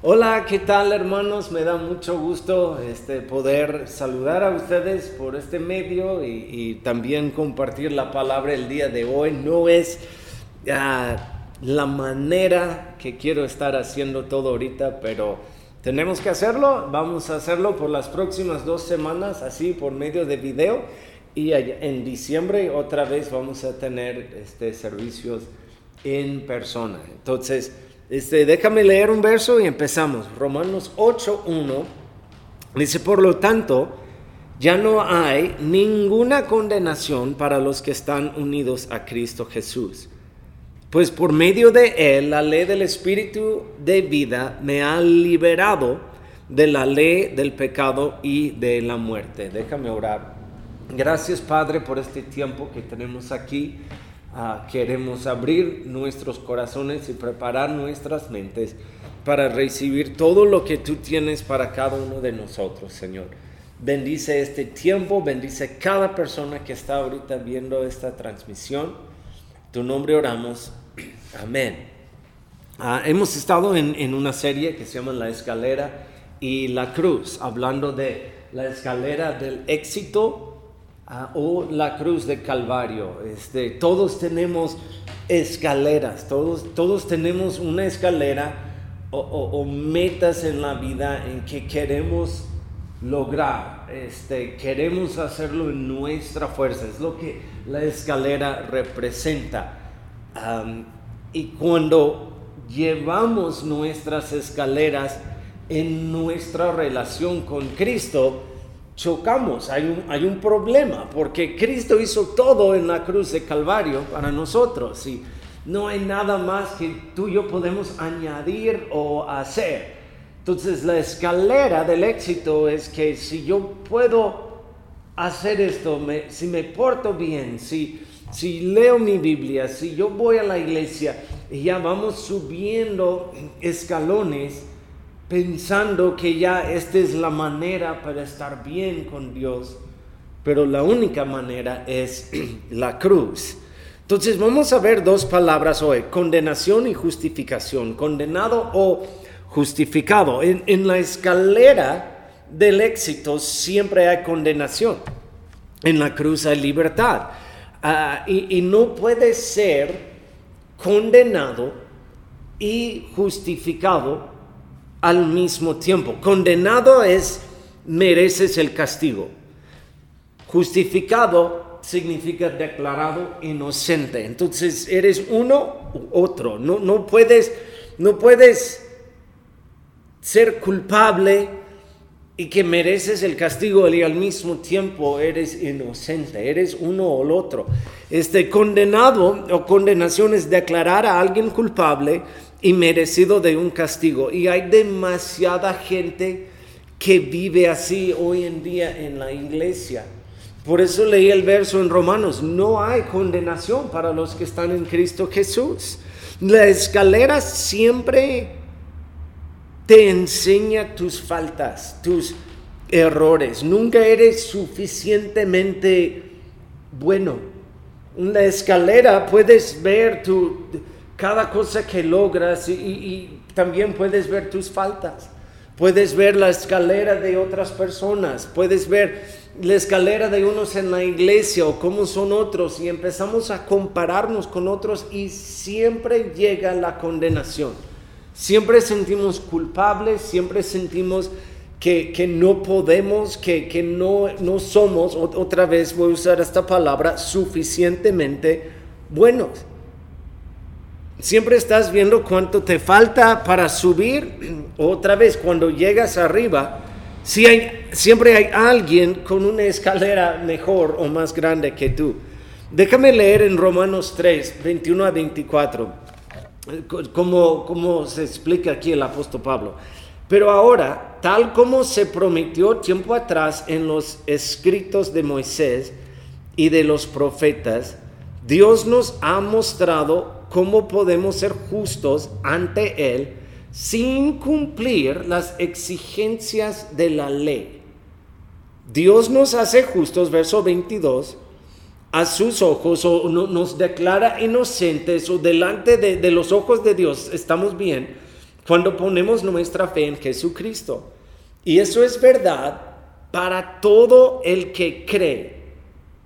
Hola, ¿qué tal hermanos? Me da mucho gusto este, poder saludar a ustedes por este medio y, también compartir la palabra el día de hoy. No es uh, la manera que quiero estar haciendo todo ahorita, pero tenemos que hacerlo. Vamos a hacerlo por las próximas dos semanas, así por medio de video. Y en diciembre otra vez vamos a tener este, servicios en persona. Entonces, este, déjame leer un verso y empezamos. Romanos 8.1 dice, por lo tanto, ya no hay ninguna condenación para los que están unidos a Cristo Jesús. Pues por medio de Él, la ley del Espíritu de vida me ha liberado de la ley del pecado y de la muerte. Déjame orar. Gracias Padre por este tiempo que tenemos aquí. Ah, queremos abrir nuestros corazones y preparar nuestras mentes para recibir todo lo que tú tienes para cada uno de nosotros, Señor. Bendice este tiempo, bendice cada persona que está ahorita viendo esta transmisión. Tu nombre oramos. Amén. Ah, hemos estado en, en una serie que se llama La escalera y la cruz, hablando de la escalera del éxito Ah, o la cruz de Calvario. Este, todos tenemos escaleras, todos, todos tenemos una escalera o, metas en la vida en que queremos lograr, este, queremos hacerlo en nuestra fuerza, es lo que la escalera representa. y cuando llevamos nuestras escaleras en nuestra relación con Cristo, chocamos, hay un, hay un problema, porque Cristo hizo todo en la cruz de Calvario para nosotros y no hay nada más que tú y yo podemos añadir o hacer. Entonces la escalera del éxito es que si yo puedo hacer esto, si me porto bien, si, si leo mi Biblia, si yo voy a la iglesia y ya vamos subiendo escalones, pensando que ya esta es la manera para estar bien con Dios, pero la única manera es la cruz. Entonces vamos a ver dos palabras hoy, condenación y justificación, condenado o justificado. En, la escalera del éxito siempre hay condenación, en la cruz hay libertad. Ah, y, y no puede ser condenado y justificado al mismo tiempo. Condenado es mereces el castigo. Justificado significa declarado inocente. Entonces eres uno u otro. No, no, puedes, no puedes ser culpable y que mereces el castigo y al mismo tiempo eres inocente, eres uno o el otro. Este condenado o condenación es declarar a alguien culpable y merecido de un castigo. Y hay demasiada gente que vive así hoy en día en la iglesia. Por eso leí el verso en Romanos, no hay condenación para los que están en Cristo Jesús. La escalera siempre te enseña tus faltas, tus errores. Nunca eres suficientemente bueno. En la escalera puedes ver tu cada cosa que logras y, también puedes ver tus faltas. Puedes ver la escalera de otras personas, puedes ver la escalera de unos en la iglesia o cómo son otros y empezamos a compararnos con otros y siempre llega la condenación. Siempre sentimos culpables, siempre sentimos que, no podemos, que, que no, no somos, otra vez voy a usar esta palabra, suficientemente buenos. Siempre estás viendo cuánto te falta para subir. Otra vez, cuando llegas arriba, siempre hay alguien con una escalera mejor o más grande que tú. Déjame leer en Romanos 3, 21 a 24, como, como se explica aquí el apóstol Pablo. Pero ahora, tal como se prometió tiempo atrás en los escritos de Moisés y de los profetas, Dios nos ha mostrado cómo podemos ser justos ante Él sin cumplir las exigencias de la ley. Dios nos hace justos, verso 22, a sus ojos o nos declara inocentes o delante de, de los ojos de Dios estamos bien cuando ponemos nuestra fe en Jesucristo. Y eso es verdad para todo el que cree,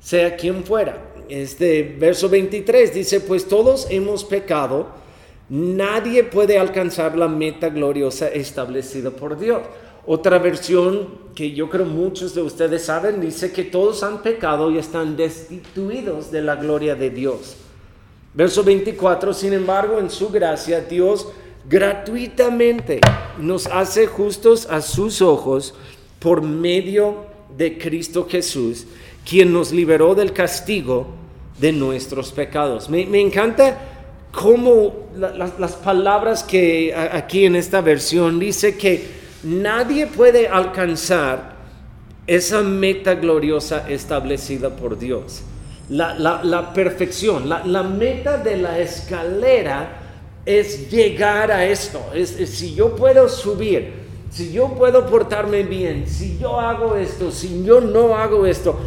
sea quien fuera. Este verso 23 dice, pues todos hemos pecado, nadie puede alcanzar la meta gloriosa establecida por Dios. Otra versión que yo creo muchos de ustedes saben dice que todos han pecado y están destituidos de la gloria de Dios. Verso 24, sin embargo, en su gracia Dios gratuitamente nos hace justos a sus ojos por medio de Cristo Jesús, quien nos liberó del castigo de nuestros pecados. Me, encanta cómo las palabras que aquí en esta versión dice que Nadie puede alcanzar esa meta gloriosa establecida por Dios. La, perfección, la, meta de la escalera es llegar a esto. Es, si yo puedo subir, si yo puedo portarme bien, si yo hago esto, si yo no hago esto,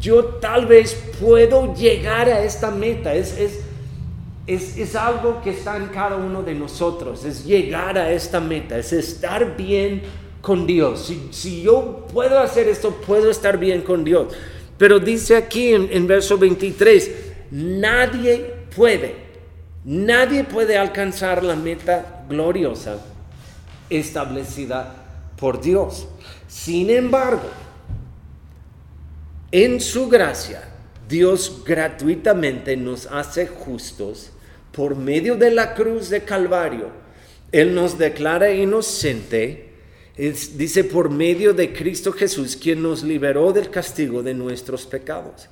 yo tal vez puedo llegar a esta meta. Es, es, es, es, algo que está en cada uno de nosotros, es llegar a esta meta, es estar bien con Dios. Si, si yo puedo hacer esto, puedo estar bien con Dios. Pero dice aquí en, en verso 23, nadie puede, nadie puede alcanzar la meta gloriosa establecida por Dios. Sin embargo, en su gracia, Dios gratuitamente nos hace justos por medio de la cruz de Calvario, Él nos declara inocente, dice por medio de Cristo Jesús, quien nos liberó del castigo de nuestros pecados.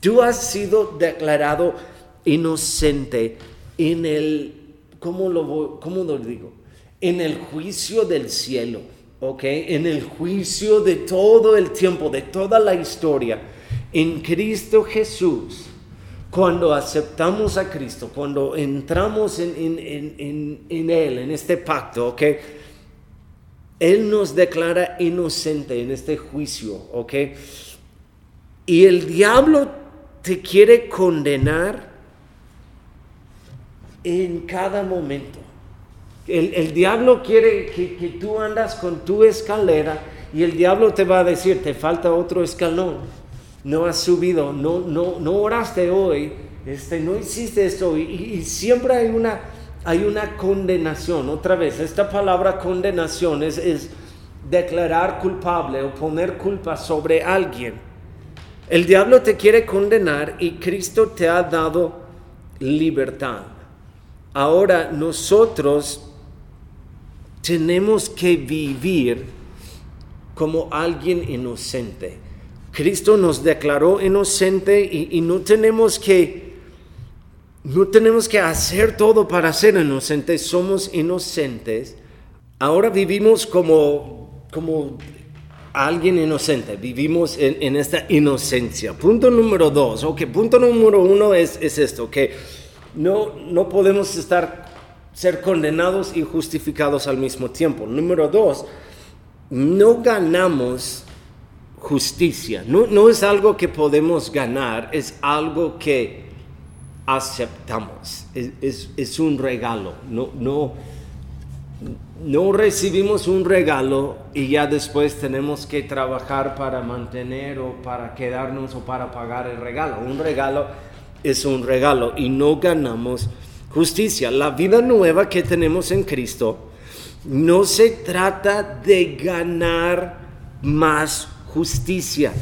Tú has sido declarado inocente en el, ¿cómo lo, cómo lo digo? En el juicio del cielo, ¿ok? En el juicio de todo el tiempo, de toda la historia. En Cristo Jesús cuando aceptamos a Cristo, cuando entramos en, en, Él, en este pacto, ¿ok? Él nos declara inocente en este juicio, ¿ok? Y el diablo te quiere condenar en cada momento. El, diablo quiere que, que tú andas con tu escalera y el diablo te va a decir, te falta otro escalón no has subido, no, no, no oraste hoy, este, no hiciste esto. Y, siempre hay una, hay una condenación. Otra vez, esta palabra condenación es, es declarar culpable o poner culpa sobre alguien. El diablo te quiere condenar y Cristo te ha dado libertad. Ahora nosotros tenemos que vivir como alguien inocente. Cristo nos declaró inocente y, no tenemos que no tenemos que hacer todo para ser inocentes, somos inocentes. Ahora vivimos como, como alguien inocente, vivimos en, esta inocencia. Punto número dos, ok, punto número uno es, es esto, que no, no podemos estar, ser condenados y justificados al mismo tiempo. Número dos, no ganamos justicia. No, es algo que podemos ganar, es algo que aceptamos. Es, un regalo. No, no, no recibimos un regalo y ya después tenemos que trabajar para mantener o para quedarnos o para pagar el regalo. Un regalo es un regalo y no ganamos justicia. La vida nueva que tenemos en Cristo no se trata de ganar más justicia,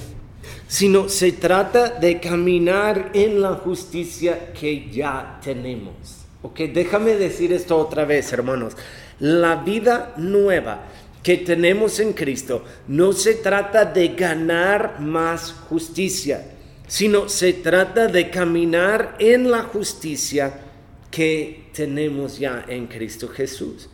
sino se trata de caminar en la justicia que ya tenemos. Ok, déjame decir esto otra vez, hermanos. La vida nueva que tenemos en Cristo no se trata de ganar más justicia, sino se trata de caminar en la justicia que tenemos ya en Cristo Jesús.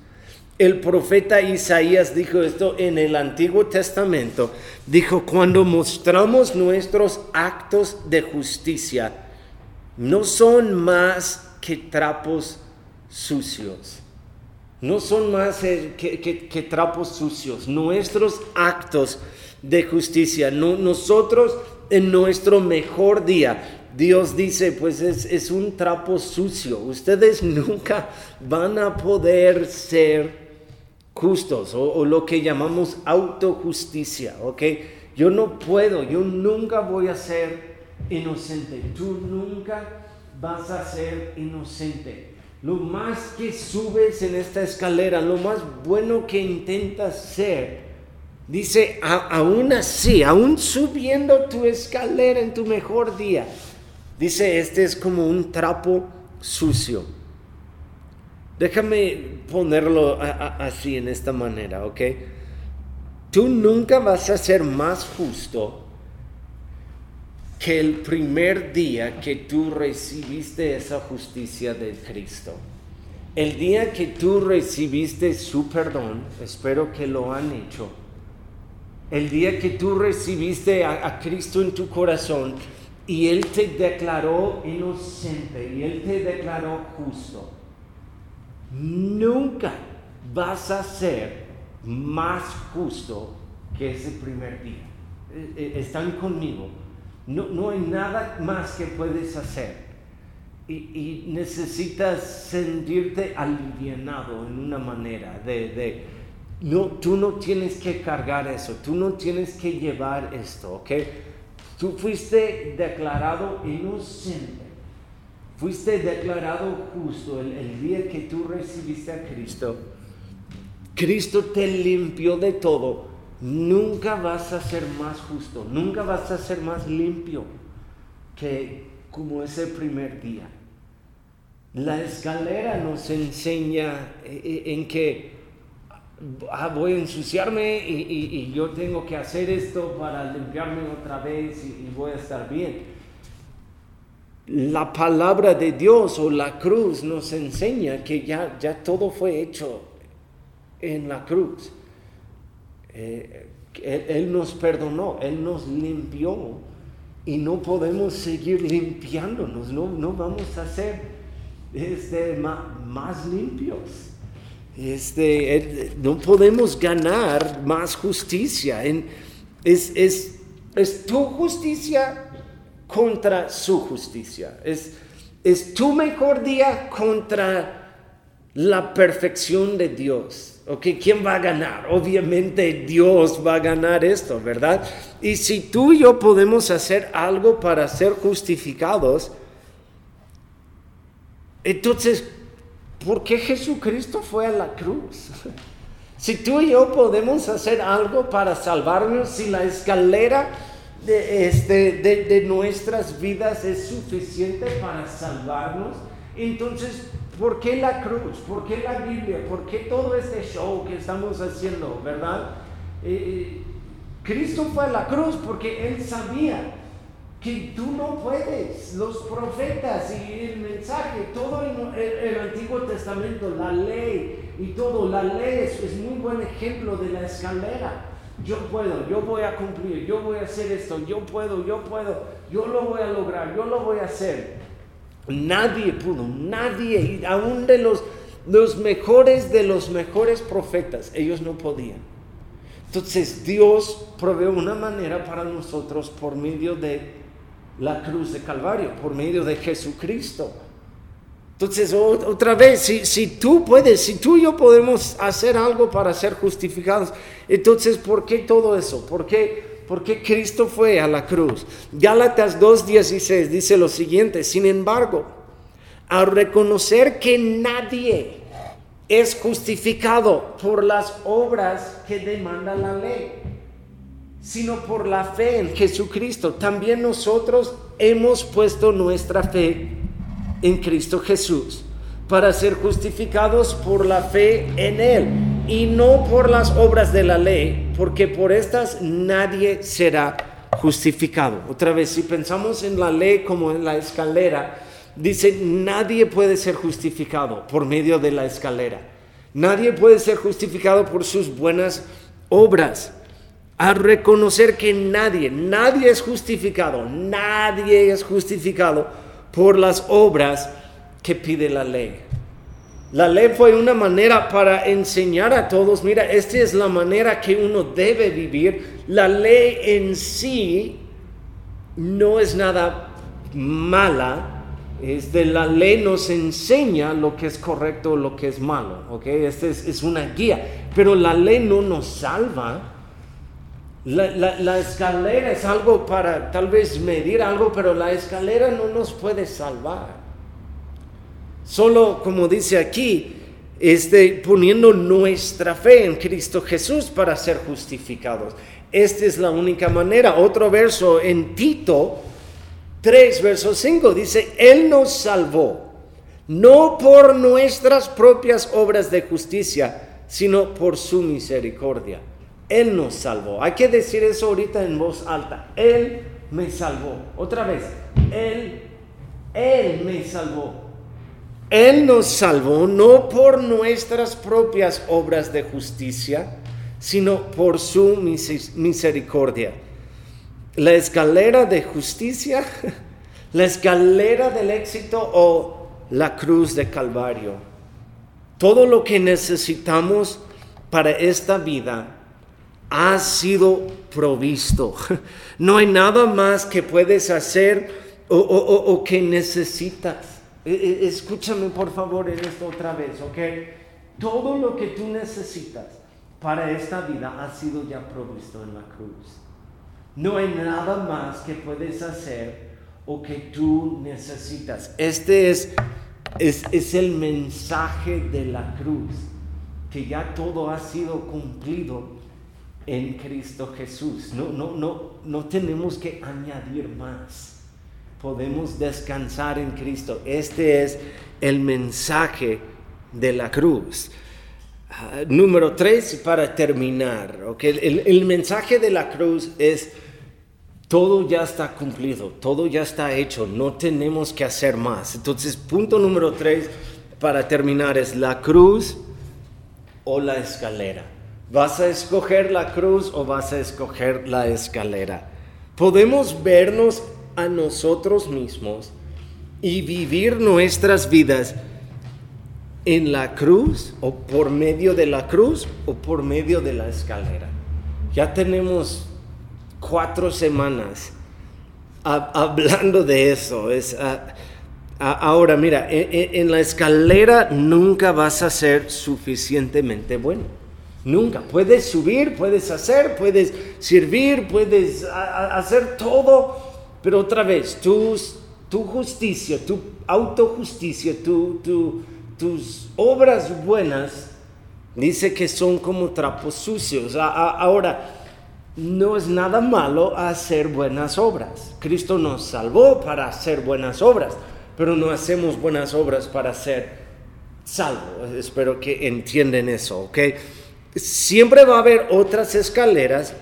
El profeta Isaías dijo esto en el Antiguo Testamento. Dijo, cuando mostramos nuestros actos de justicia, no son más que trapos sucios. No son más que, trapos sucios. Nuestros actos de justicia. nosotros en nuestro mejor día Dios dice, pues es, un trapo sucio. Ustedes nunca van a poder ser justos o, lo que llamamos autojusticia, ¿ok? Yo no puedo, yo nunca voy a ser inocente. Tú nunca vas a ser inocente. Lo más que subes en esta escalera, lo más bueno que intentas ser, dice, aún así, aún subiendo tu escalera en tu mejor día, dice, este es como un trapo sucio. Déjame ponerlo así en esta manera, ¿ok? Tú nunca vas a ser más justo que el primer día que tú recibiste esa justicia de Cristo. El día que tú recibiste su perdón, espero que lo han hecho. El día que tú recibiste a, Cristo en tu corazón y Él te declaró inocente y Él te declaró justo, nunca vas a ser más justo que ese primer día. Eh, eh, están conmigo no, hay nada más que puedes hacer. Y, necesitas sentirte alivianado en una manera de, no, tú no tienes que cargar eso, tú no tienes que llevar esto, ¿ok? Tú fuiste declarado inocente, fuiste declarado justo el, día que tú recibiste a Cristo. Cristo te limpió de todo nunca vas a ser más justo, nunca vas a ser más limpio que como ese primer día. La escalera nos enseña eh, eh, en que ah, voy a ensuciarme y, yo tengo que hacer esto para limpiarme otra vez y, voy a estar bien. La palabra de Dios o la cruz nos enseña que ya, ya todo fue hecho en la cruz. Eh, él, nos perdonó, Él nos limpió y no podemos seguir limpiándonos, no, no vamos a ser este, más, limpios. Este, no podemos ganar más justicia. es, es, es tu justicia contra su justicia. Es, es tu mejor día contra la perfección de Dios. ¿Ok? ¿Quién va a ganar? Obviamente Dios va a ganar esto, ¿verdad? Y si tú y yo podemos hacer algo para ser justificados, entonces, ¿por qué Jesucristo fue a la cruz? Si tú y yo podemos hacer algo para salvarnos, si la escalera de, este, de, de nuestras vidas es suficiente para salvarnos, entonces ¿Por qué la cruz? ¿Por qué la Biblia? ¿Por qué todo este show que estamos haciendo, verdad? Eh, eh, Cristo fue a la cruz porque Él sabía que tú no puedes. Los profetas y el mensaje, todo el, Antiguo Testamento, la ley y todo, la ley es, es muy buen ejemplo de la escalera. Yo puedo, yo voy a cumplir, yo voy a hacer esto, yo puedo, yo puedo, yo lo voy a lograr, yo lo voy a hacer. Nadie pudo, nadie, aún de los, los mejores de los mejores profetas, ellos no podían. Entonces Dios provee una manera para nosotros por medio de la cruz de Calvario, por medio de Jesucristo. Entonces, otra vez, si, tú puedes, si tú y yo podemos hacer algo para ser justificados, entonces, ¿por qué todo eso? ¿Por qué porque Cristo fue a la cruz. Gálatas 2.16 dice lo siguiente, sin embargo, al reconocer que nadie es justificado por las obras que demanda la ley, sino por la fe en Jesucristo, también nosotros hemos puesto nuestra fe en Cristo Jesús para ser justificados por la fe en Él y no por las obras de la ley, porque por estas nadie será justificado. Otra vez, si pensamos en la ley como en la escalera, dice, nadie puede ser justificado por medio de la escalera. Nadie puede ser justificado por sus buenas obras. A reconocer que nadie, nadie es justificado, nadie es justificado por las obras que pide la ley. La ley fue una manera para enseñar a todos, mira, esta es la manera que uno debe vivir. La ley en sí no es nada mala, de la ley nos enseña lo que es correcto, lo que es malo, ¿ok? Esta es, es, una guía, pero la ley no nos salva. La, escalera es algo para tal vez medir algo, pero la escalera no nos puede salvar. Solo, como dice aquí, este, poniendo nuestra fe en Cristo Jesús para ser justificados. Esta es la única manera. Otro verso en Tito 3, verso 5 dice, Él nos salvó, no por nuestras propias obras de justicia, sino por su misericordia. Él nos salvó. Hay que decir eso ahorita en voz alta. Él me salvó. Otra vez, Él, Él me salvó. Él nos salvó no por nuestras propias obras de justicia, sino por su misericordia. La escalera de justicia, la escalera del éxito o la cruz de Calvario. Todo lo que necesitamos para esta vida ha sido provisto. No hay nada más que puedes hacer o, o que necesitas. E, e, escúchame por favor en esto otra vez, ¿ok? Todo lo que tú necesitas para esta vida ha sido ya provisto en la cruz. No hay nada más que puedes hacer o que tú necesitas. Este es, es, es el mensaje de la cruz, que ya todo ha sido cumplido en Cristo Jesús. No, no, no, no tenemos que añadir más podemos descansar en Cristo. Este es el mensaje de la cruz. Ah, número tres, para terminar, okay, el, el mensaje de la cruz es todo ya está cumplido, todo ya está hecho, no tenemos que hacer más. Entonces, punto número tres para terminar es la cruz o la escalera. ¿Vas a escoger la cruz o vas a escoger la escalera? Podemos vernos a nosotros mismos y vivir nuestras vidas en la cruz o por medio de la cruz o por medio de la escalera. Ya tenemos cuatro semanas hablando de eso. Es, ahora, mira, en, e, en la escalera nunca vas a ser suficientemente bueno. Nunca. Puedes subir, puedes hacer, puedes servir, puedes hacer todo pero otra vez, tu justicia, tu autojusticia, tu, tus obras buenas, dice que son como trapos sucios. Ahora, no es nada malo hacer buenas obras. Cristo nos salvó para hacer buenas obras, pero no hacemos buenas obras para ser salvos. Espero que entiendan eso, ¿ok? Siempre va a haber otras escaleras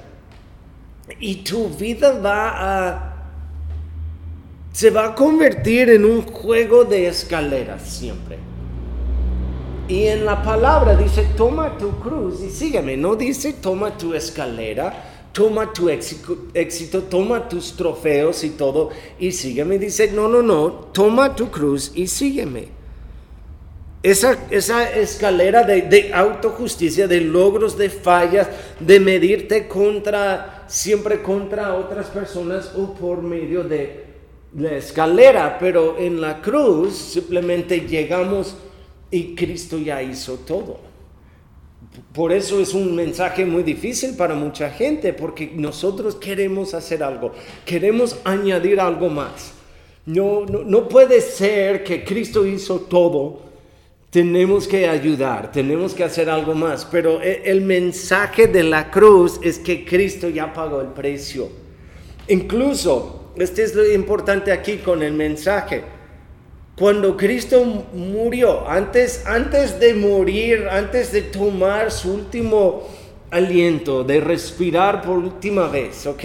y tu vida va a se va a convertir en un juego de escaleras siempre. Y en la palabra dice, toma tu cruz y sígueme. No dice, toma tu escalera, toma tu éxito, toma tus trofeos y todo y sígueme. Dice, no, no, no, toma tu cruz y sígueme. Esa, esa escalera de, de autojusticia, de logros, de fallas, de medirte contra, siempre contra otras personas o por medio de la escalera, pero en la cruz simplemente llegamos y Cristo ya hizo todo. Por eso es un mensaje muy difícil para mucha gente, porque nosotros queremos hacer algo, queremos añadir algo más. No, no, no puede ser que Cristo hizo todo, tenemos que ayudar, tenemos que hacer algo más, pero e, el mensaje de la cruz es que Cristo ya pagó el precio. Incluso este es lo importante aquí con el mensaje. Cuando Cristo murió, antes, antes de morir, antes de tomar su último aliento, de respirar por última vez, ¿ok?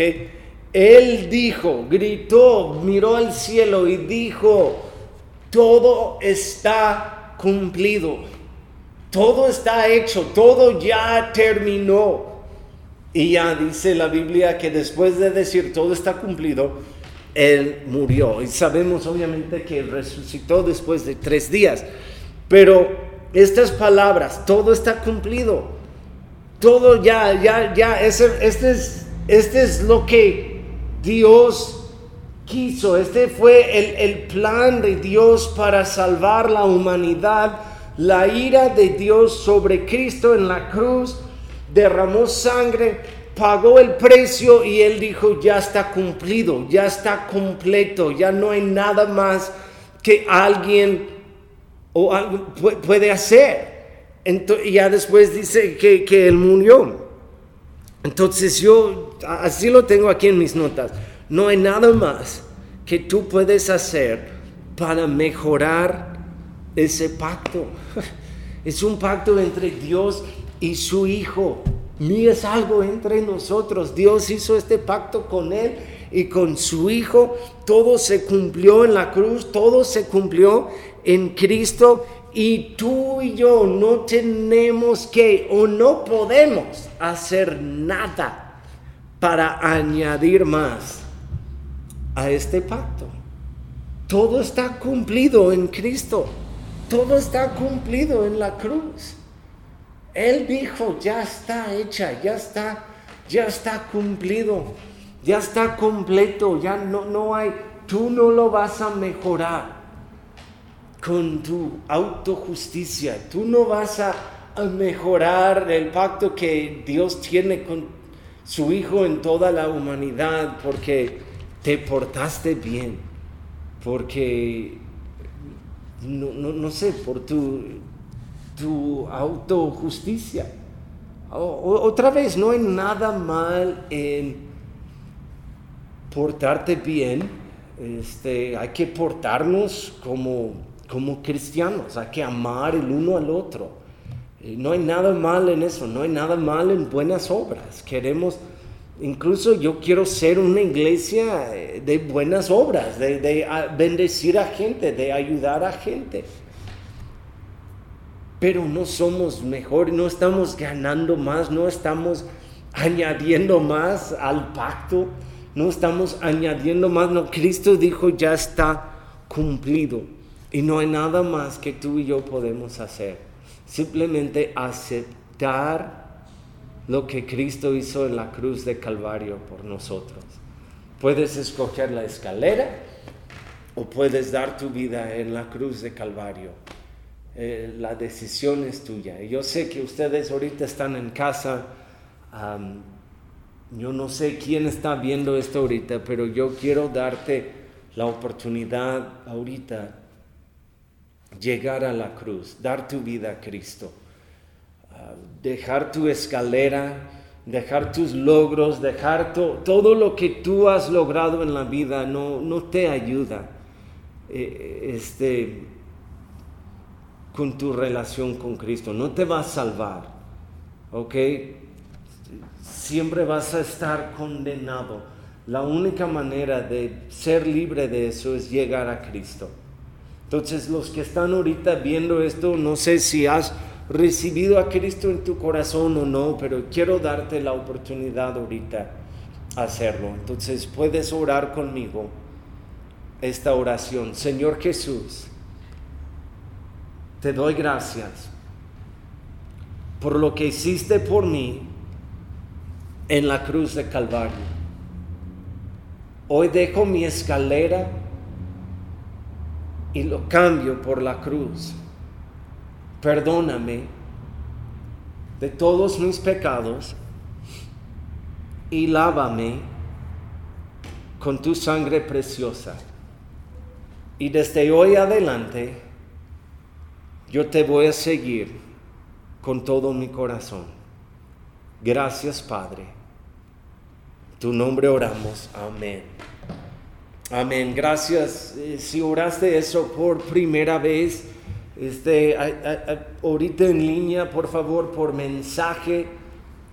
Él dijo, gritó, miró al cielo y dijo, todo está cumplido, todo está hecho, todo ya terminó. Y ya dice la Biblia que después de decir todo está cumplido, él murió. Y sabemos obviamente que resucitó después de tres días. Pero estas palabras, todo está cumplido. Todo ya, ya, ya, este, es, este es lo que Dios quiso, este fue el, el plan de Dios para salvar la humanidad. La ira de Dios sobre Cristo en la cruz derramó sangre, pagó el precio y él dijo, ya está cumplido, ya está completo, ya no hay nada más que alguien o puede hacer. Entonces, ya después dice que, que él murió. Entonces yo, así lo tengo aquí en mis notas, no hay nada más que tú puedes hacer para mejorar ese pacto. Es un pacto entre Dios y su Hijo. Ni es algo entre nosotros. Dios hizo este pacto con Él y con su Hijo. Todo se cumplió en la cruz, todo se cumplió en Cristo. Y tú y yo no tenemos que o no podemos hacer nada para añadir más a este pacto. Todo está cumplido en Cristo. Todo está cumplido en la cruz. Él dijo, ya está hecha, ya está, ya está cumplido, ya está completo, ya no, no hay, tú no lo vas a mejorar con tu autojusticia, tú no vas a, a mejorar el pacto que Dios tiene con su Hijo en toda la humanidad porque te portaste bien, porque, no, no, sé, por tu, tu autojusticia. otra vez, no hay nada mal en portarte bien, este, hay que portarnos como, como cristianos, hay que amar el uno al otro. Eh, no hay nada mal en eso, no hay nada mal en buenas obras. Queremos Incluso yo quiero ser una iglesia eh, de buenas obras, de, bendecir a gente, de ayudar a gente. Pero no somos mejor, no estamos ganando más, no estamos añadiendo más al pacto, no estamos añadiendo más. No, Cristo dijo ya está cumplido y no hay nada más que tú y yo podemos hacer. Simplemente aceptar lo que Cristo hizo en la cruz de Calvario por nosotros. Puedes escoger la escalera o puedes dar tu vida en la cruz de Calvario. Eh, la decisión es tuya. Yo sé que ustedes ahorita están en casa. yo no sé quién está viendo esto ahorita, pero yo quiero darte la oportunidad ahorita llegar a la cruz, dar tu vida a Cristo dejar tu escalera, dejar tus logros, dejar todo lo que tú has logrado en la vida no, no te ayuda eh, este, con tu relación con Cristo, no te va a salvar, ¿ok? Siempre vas a estar condenado. La única manera de ser libre de eso es llegar a Cristo. Entonces los que están ahorita viendo esto, no sé si has recibido a Cristo en tu corazón o no, pero quiero darte la oportunidad ahorita hacerlo. Entonces puedes orar conmigo esta oración. Señor Jesús, te doy gracias por lo que hiciste por mí en la cruz de Calvario. Hoy dejo mi escalera y lo cambio por la cruz perdóname de todos mis pecados y lávame con tu sangre preciosa. Y desde hoy adelante yo te voy a seguir con todo mi corazón. Gracias Padre. Tu nombre oramos. Amén. Amén. Gracias. Eh, si oraste eso por primera vez, este, ahorita en línea, por favor, por mensaje,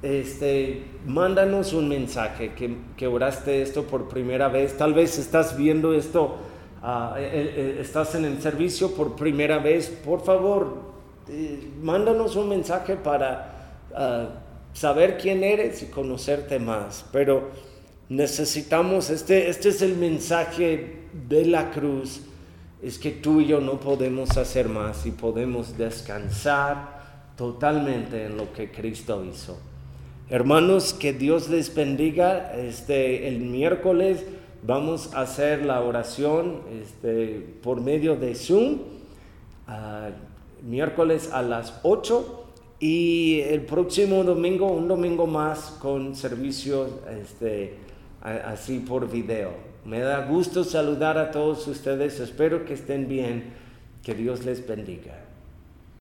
este, mándanos un mensaje que, oraste esto por primera vez. Tal vez estás viendo esto, ah, eh, eh, eh, estás en el servicio por primera vez. Por favor, mándanos un mensaje para ah, saber quién eres y conocerte más. Pero necesitamos, este, este es el mensaje de la cruz es que tú y yo no podemos hacer más y podemos descansar totalmente en lo que Cristo hizo. Hermanos, que Dios les bendiga. Este, el miércoles Vamos a hacer la oración este, por medio de Zoom, uh, miércoles a las 8 y el próximo domingo, un domingo más con servicios este, así por video. Me da gusto saludar a todos ustedes, espero que estén bien, que Dios les bendiga.